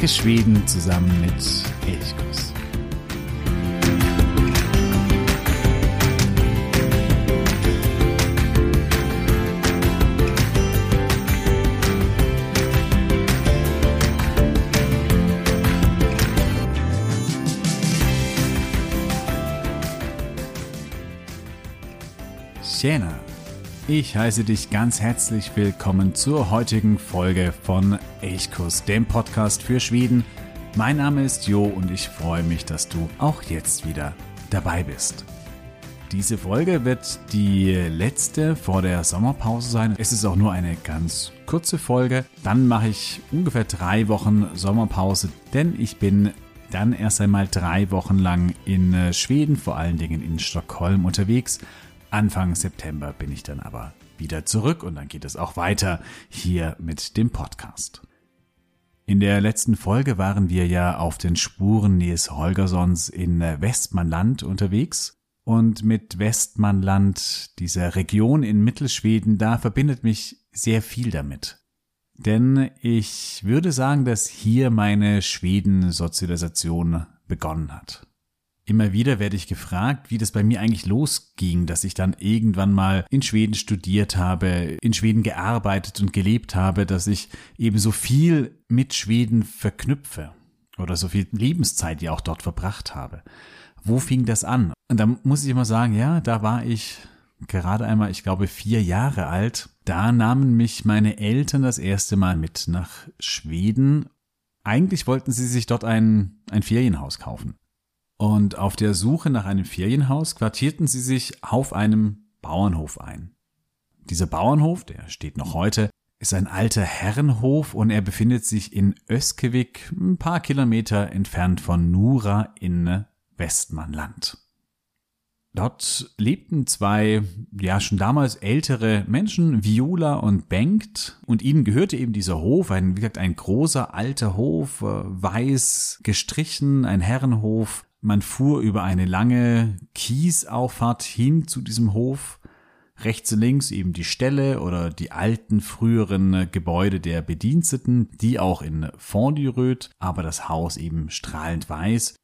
Entdecke Schweden zusammen mit Elchkuss. Tjena! Ich heiße dich ganz herzlich willkommen zur heutigen Folge von Elchkurs, dem Podcast für Schweden. Mein Name ist Jo und ich freue mich, dass du auch jetzt wieder dabei bist. Diese Folge wird die letzte vor der Sommerpause sein. Es ist auch nur eine ganz kurze Folge. Dann mache ich ungefähr drei Wochen Sommerpause, denn ich bin dann erst einmal drei Wochen lang in Schweden, vor allen Dingen in Stockholm unterwegs Anfang September bin ich dann aber wieder zurück und dann geht es auch weiter hier mit dem Podcast. In der letzten Folge waren wir ja auf den Spuren Nils Holgerssons in Westmanland unterwegs. Und mit Westmanland, dieser Region in Mittelschweden, da verbindet mich sehr viel damit. Denn ich würde sagen, dass hier meine Schweden-Sozialisation begonnen hat. Immer wieder werde ich gefragt, wie das bei mir eigentlich losging, dass ich dann irgendwann mal in Schweden studiert habe, in Schweden gearbeitet und gelebt habe, dass ich eben so viel mit Schweden verknüpfe oder so viel Lebenszeit ja auch dort verbracht habe. Wo fing das an? Und da muss ich immer sagen, ja, da war ich gerade einmal, ich glaube, vier Jahre alt. Da nahmen mich meine Eltern das erste Mal mit nach Schweden. Eigentlich wollten sie sich dort ein, ein Ferienhaus kaufen. Und auf der Suche nach einem Ferienhaus quartierten sie sich auf einem Bauernhof ein. Dieser Bauernhof, der steht noch heute, ist ein alter Herrenhof und er befindet sich in Öskevik, ein paar Kilometer entfernt von Nura in Westmanland. Dort lebten zwei, ja schon damals ältere Menschen, Viola und Bengt, und ihnen gehörte eben dieser Hof, ein, wie gesagt, ein großer alter Hof, äh, weiß gestrichen, ein Herrenhof, man fuhr über eine lange Kiesauffahrt hin zu diesem Hof. Rechts und links eben die Ställe oder die alten früheren Gebäude der Bediensteten, die auch in Fondyröd, aber das Haus eben strahlend weiß.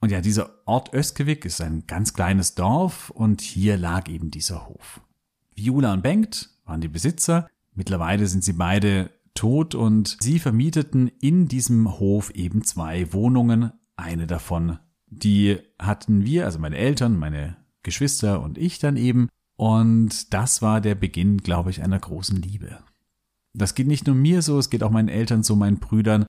Und ja, dieser Ort Öskevik ist ein ganz kleines Dorf und hier lag eben dieser Hof. Viola und Bengt waren die Besitzer. Mittlerweile sind sie beide tot und sie vermieteten in diesem Hof eben zwei Wohnungen. Eine davon die hatten wir, also meine Eltern, meine Geschwister und ich dann eben. Und das war der Beginn, glaube ich, einer großen Liebe. Das geht nicht nur mir so, es geht auch meinen Eltern so, meinen Brüdern.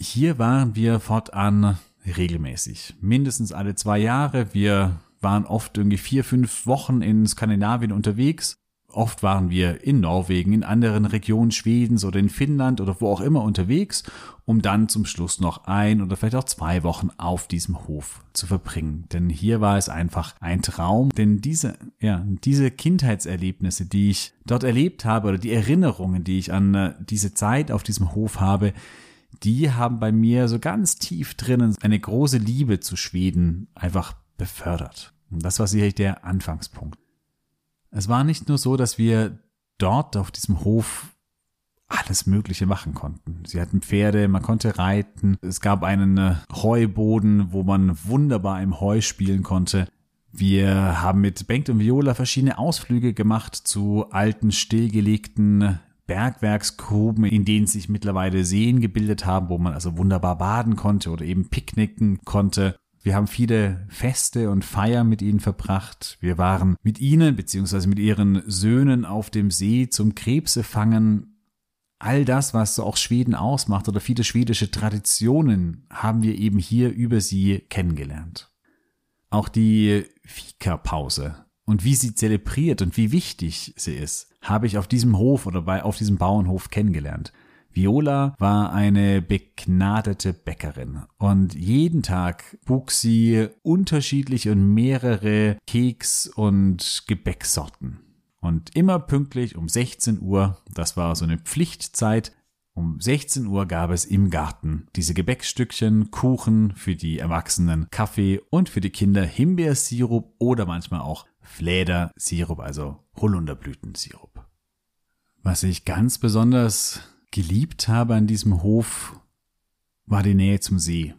Hier waren wir fortan regelmäßig. Mindestens alle zwei Jahre. Wir waren oft irgendwie vier, fünf Wochen in Skandinavien unterwegs. Oft waren wir in Norwegen, in anderen Regionen Schwedens oder in Finnland oder wo auch immer unterwegs, um dann zum Schluss noch ein oder vielleicht auch zwei Wochen auf diesem Hof zu verbringen. Denn hier war es einfach ein Traum, denn diese, ja, diese Kindheitserlebnisse, die ich dort erlebt habe oder die Erinnerungen, die ich an äh, diese Zeit auf diesem Hof habe, die haben bei mir so ganz tief drinnen eine große Liebe zu Schweden einfach befördert. Und das war sicherlich der Anfangspunkt. Es war nicht nur so, dass wir dort auf diesem Hof alles Mögliche machen konnten. Sie hatten Pferde, man konnte reiten, es gab einen äh, Heuboden, wo man wunderbar im Heu spielen konnte. Wir haben mit Bengt und Viola verschiedene Ausflüge gemacht zu alten, stillgelegten Bergwerksgruben, in denen sich mittlerweile Seen gebildet haben, wo man also wunderbar baden konnte oder eben picknicken konnte. Wir haben viele Feste und Feiern mit ihnen verbracht. Wir waren mit ihnen beziehungsweise mit ihren Söhnen auf dem See zum Krebse fangen. All das, was so auch Schweden ausmacht oder viele schwedische Traditionen, haben wir eben hier über sie kennengelernt. Auch die Fika-Pause und wie sie zelebriert und wie wichtig sie ist, habe ich auf diesem Hof oder bei, auf diesem Bauernhof kennengelernt. Viola war eine begnadete Bäckerin und jeden Tag bug sie unterschiedliche und mehrere Keks- und Gebäcksorten. Und immer pünktlich um 16 Uhr, das war so eine Pflichtzeit, um 16 Uhr gab es im Garten diese Gebäckstückchen, Kuchen für die Erwachsenen, Kaffee und für die Kinder Himbeersirup oder manchmal auch Flädersirup, also Holunderblütensirup. Was ich ganz besonders geliebt habe an diesem Hof, war die Nähe zum See.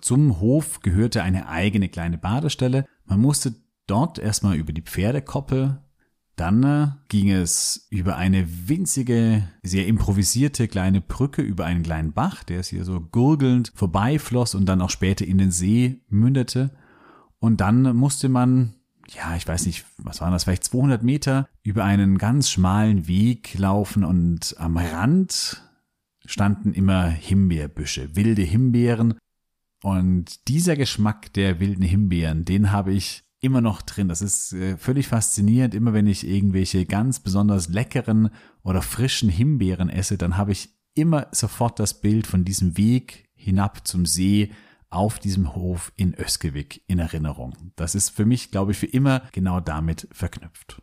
Zum Hof gehörte eine eigene kleine Badestelle. Man musste dort erstmal über die Pferdekoppel dann äh, ging es über eine winzige, sehr improvisierte kleine Brücke über einen kleinen Bach, der es hier so gurgelnd vorbeifloss und dann auch später in den See mündete. Und dann musste man, ja, ich weiß nicht, was waren das, vielleicht 200 Meter über einen ganz schmalen Weg laufen und am Rand standen immer Himbeerbüsche, wilde Himbeeren. Und dieser Geschmack der wilden Himbeeren, den habe ich immer noch drin. Das ist äh, völlig faszinierend. Immer wenn ich irgendwelche ganz besonders leckeren oder frischen Himbeeren esse, dann habe ich immer sofort das Bild von diesem Weg hinab zum See auf diesem Hof in Öskewik in Erinnerung. Das ist für mich, glaube ich, für immer genau damit verknüpft.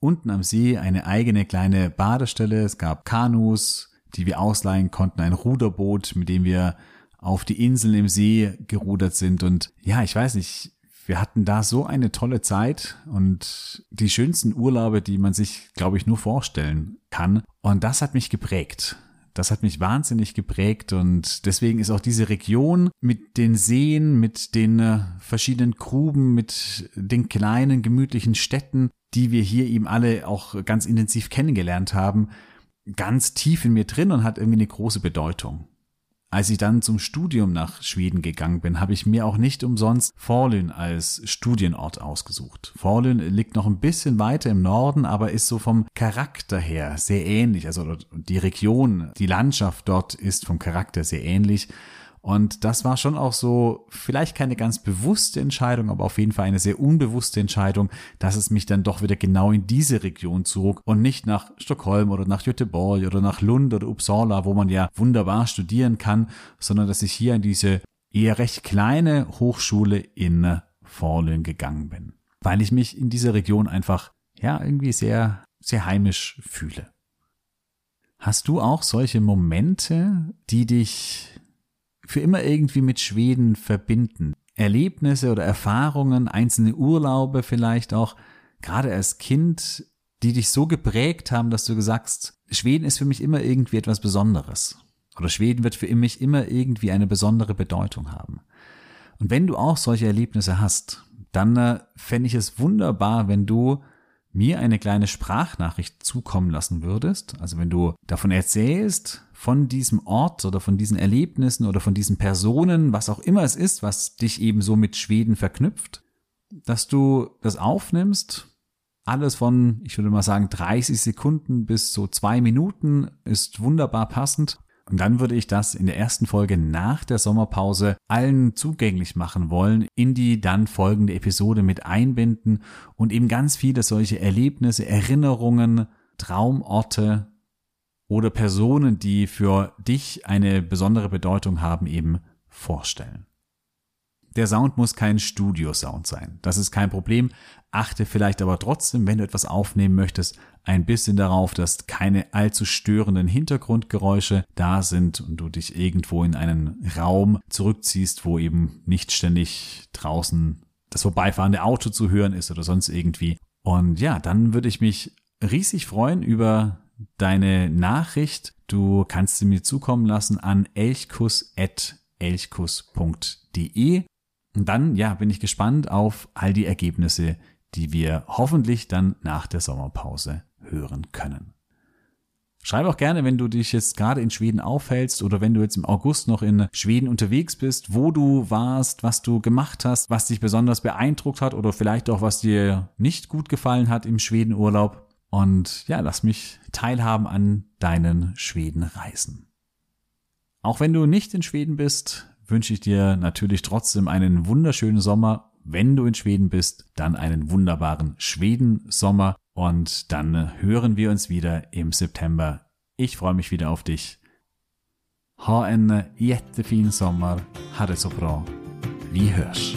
Unten am See eine eigene kleine Badestelle. Es gab Kanus, die wir ausleihen konnten, ein Ruderboot, mit dem wir auf die Inseln im See gerudert sind. Und ja, ich weiß nicht, wir hatten da so eine tolle Zeit und die schönsten Urlaube, die man sich, glaube ich, nur vorstellen kann. Und das hat mich geprägt. Das hat mich wahnsinnig geprägt und deswegen ist auch diese Region mit den Seen, mit den äh, verschiedenen Gruben, mit den kleinen gemütlichen Städten, die wir hier eben alle auch ganz intensiv kennengelernt haben, ganz tief in mir drin und hat irgendwie eine große Bedeutung. Als ich dann zum Studium nach Schweden gegangen bin, habe ich mir auch nicht umsonst Forlön als Studienort ausgesucht. Forlön liegt noch ein bisschen weiter im Norden, aber ist so vom Charakter her sehr ähnlich. Also die Region, die Landschaft dort ist vom Charakter sehr ähnlich. Und das war schon auch so, vielleicht keine ganz bewusste Entscheidung, aber auf jeden Fall eine sehr unbewusste Entscheidung, dass es mich dann doch wieder genau in diese Region zog und nicht nach Stockholm oder nach Göteborg oder nach Lund oder Uppsala, wo man ja wunderbar studieren kann, sondern dass ich hier in diese eher recht kleine Hochschule in Forlön gegangen bin. Weil ich mich in dieser Region einfach, ja, irgendwie sehr, sehr heimisch fühle. Hast du auch solche Momente, die dich für immer irgendwie mit Schweden verbinden. Erlebnisse oder Erfahrungen, einzelne Urlaube vielleicht auch, gerade als Kind, die dich so geprägt haben, dass du gesagt Schweden ist für mich immer irgendwie etwas Besonderes. Oder Schweden wird für mich immer irgendwie eine besondere Bedeutung haben. Und wenn du auch solche Erlebnisse hast, dann äh, fände ich es wunderbar, wenn du mir eine kleine Sprachnachricht zukommen lassen würdest, also wenn du davon erzählst, von diesem Ort oder von diesen Erlebnissen oder von diesen Personen, was auch immer es ist, was dich eben so mit Schweden verknüpft, dass du das aufnimmst, alles von, ich würde mal sagen, 30 Sekunden bis so zwei Minuten ist wunderbar passend und dann würde ich das in der ersten Folge nach der Sommerpause allen zugänglich machen wollen, in die dann folgende Episode mit einbinden und eben ganz viele solche Erlebnisse, Erinnerungen, Traumorte oder Personen, die für dich eine besondere Bedeutung haben, eben vorstellen. Der Sound muss kein Studio-Sound sein. Das ist kein Problem. Achte vielleicht aber trotzdem, wenn du etwas aufnehmen möchtest, ein bisschen darauf, dass keine allzu störenden Hintergrundgeräusche da sind und du dich irgendwo in einen Raum zurückziehst, wo eben nicht ständig draußen das vorbeifahrende Auto zu hören ist oder sonst irgendwie. Und ja, dann würde ich mich riesig freuen über deine Nachricht. Du kannst sie mir zukommen lassen an elchkus.elchkus.de und dann, ja, bin ich gespannt auf all die Ergebnisse, die wir hoffentlich dann nach der Sommerpause hören können. Schreib auch gerne, wenn du dich jetzt gerade in Schweden aufhältst oder wenn du jetzt im August noch in Schweden unterwegs bist, wo du warst, was du gemacht hast, was dich besonders beeindruckt hat oder vielleicht auch was dir nicht gut gefallen hat im Schwedenurlaub. Und ja, lass mich teilhaben an deinen Schwedenreisen. Auch wenn du nicht in Schweden bist, wünsche ich dir natürlich trotzdem einen wunderschönen Sommer. Wenn du in Schweden bist, dann einen wunderbaren Schweden-Sommer und dann hören wir uns wieder im September. Ich freue mich wieder auf dich. Ha en jättefin sommar. Ha det så bra. Vi hörs.